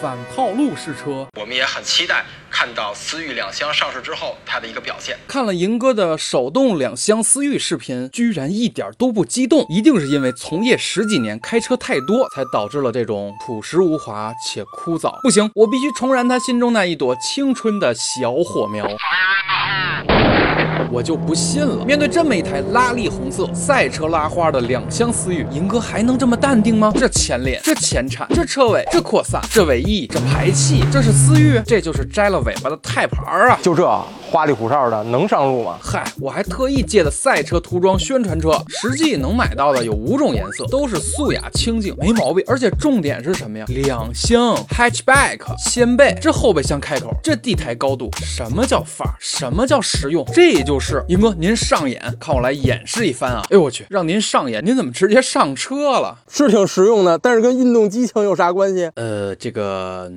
反套路试车。我们也很期待看到思域两厢上市之后它的一个表现。看了银哥的手动两厢思域视频，居然一点都不激动，一定是因为从业十几年开车太多，才导致了这种朴实无华且枯燥。不行，我必须重燃他心中那一朵青春的小火苗。我就不信了，面对这么一台拉力红色赛车拉花的两厢思域，银哥还能这么淡定吗？这前脸，这前铲，这车尾，这扩散，这尾翼，这排气，这是思域？这就是摘了尾巴的泰牌啊！就这花里胡哨的能上路吗？嗨，我还特意借的赛车涂装宣传车，实际能买到的有五种颜色，都是素雅清静，没毛病。而且重点是什么呀？两厢 hatchback 掀背，这后备箱开口，这地台高度，什么叫范儿？什么叫实用？这就是银哥，您上眼，看我来演示一番啊！哎呦我去，让您上眼，您怎么直接上车了？是挺实用的，但是跟运动激情有啥关系？呃，这个。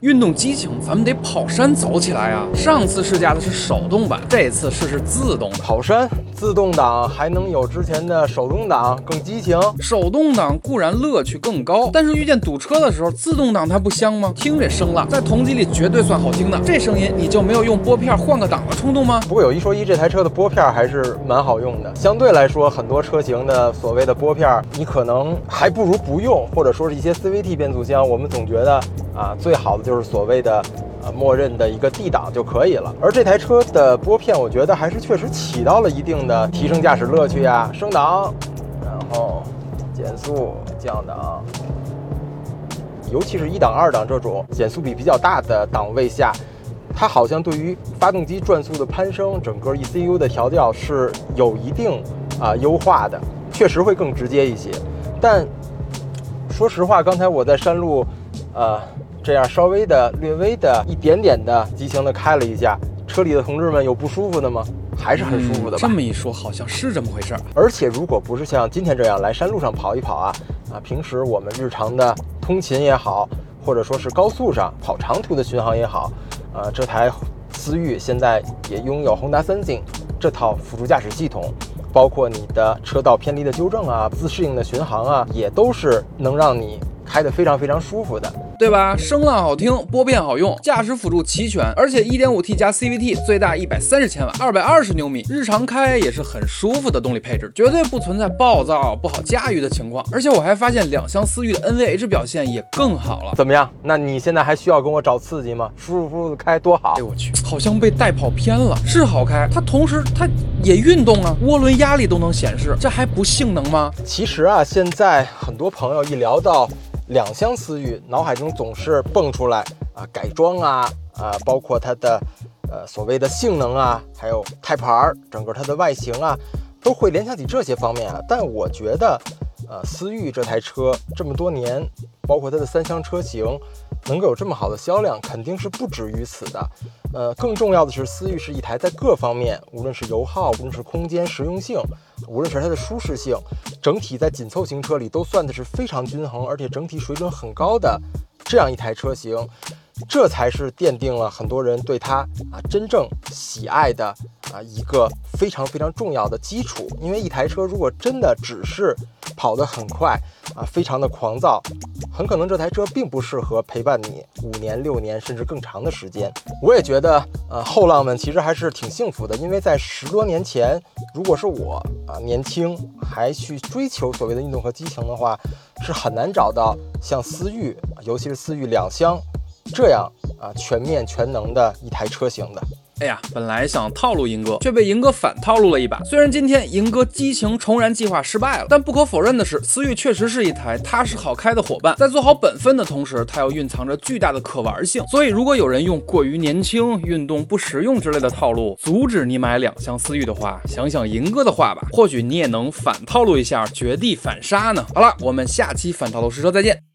运动激情，咱们得跑山走起来啊！上次试驾的是手动版，这次试试自动跑山。自动挡还能有之前的手动挡更激情？手动挡固然乐趣更高，但是遇见堵车的时候，自动挡它不香吗？听这声浪，在同级里绝对算好听的。这声音你就没有用拨片换个挡的冲动吗？不过有一说一，这台车的拨片还是蛮好用的。相对来说，很多车型的所谓的拨片，你可能还不如不用，或者说是一些 CVT 变速箱，我们总觉得啊，最好的就是所谓的。呃，默认的一个 D 档就可以了。而这台车的拨片，我觉得还是确实起到了一定的提升驾驶乐趣呀。升档，然后减速、降档，尤其是一档、二档这种减速比比较大的档位下，它好像对于发动机转速的攀升，整个 ECU 的调教是有一定啊优化的，确实会更直接一些。但说实话，刚才我在山路，呃。这样稍微的、略微的、一点点的激情的开了一下，车里的同志们有不舒服的吗？还是很舒服的吧。这么一说，好像是这么回事儿。而且，如果不是像今天这样来山路上跑一跑啊，啊，平时我们日常的通勤也好，或者说是高速上跑长途的巡航也好，啊，这台思域现在也拥有 Honda Sensing 这套辅助驾驶系统，包括你的车道偏离的纠正啊、自适应的巡航啊，也都是能让你开得非常非常舒服的。对吧？声浪好听，拨片好用，驾驶辅助齐全，而且 1.5T 加 CVT 最大130千瓦，220牛米，日常开也是很舒服的动力配置，绝对不存在暴躁不好驾驭的情况。而且我还发现两厢思域的 NVH 表现也更好了。怎么样？那你现在还需要跟我找刺激吗？舒舒服服的开多好。哎我去，好像被带跑偏了。是好开，它同时它也运动啊，涡轮压力都能显示，这还不性能吗？其实啊，现在很多朋友一聊到。两厢思域，脑海中总是蹦出来啊，改装啊啊，包括它的呃所谓的性能啊，还有胎盘儿，整个它的外形啊，都会联想起这些方面啊。但我觉得，呃，思域这台车这么多年，包括它的三厢车型。能够有这么好的销量，肯定是不止于此的。呃，更重要的是，思域是一台在各方面，无论是油耗，无论是空间实用性，无论是它的舒适性，整体在紧凑型车里都算的是非常均衡，而且整体水准很高的这样一台车型。这才是奠定了很多人对它啊真正喜爱的啊一个非常非常重要的基础。因为一台车如果真的只是跑得很快啊，非常的狂躁，很可能这台车并不适合陪伴你五年、六年甚至更长的时间。我也觉得，呃，后浪们其实还是挺幸福的，因为在十多年前，如果是我啊年轻还去追求所谓的运动和激情的话，是很难找到像思域，尤其是思域两厢。这样啊，全面全能的一台车型的。哎呀，本来想套路银哥，却被银哥反套路了一把。虽然今天银哥激情重燃计划失败了，但不可否认的是，思域确实是一台踏实好开的伙伴。在做好本分的同时，它又蕴藏着巨大的可玩性。所以，如果有人用过于年轻、运动不实用之类的套路阻止你买两厢思域的话，想想银哥的话吧，或许你也能反套路一下，绝地反杀呢。好了，我们下期反套路试车再见。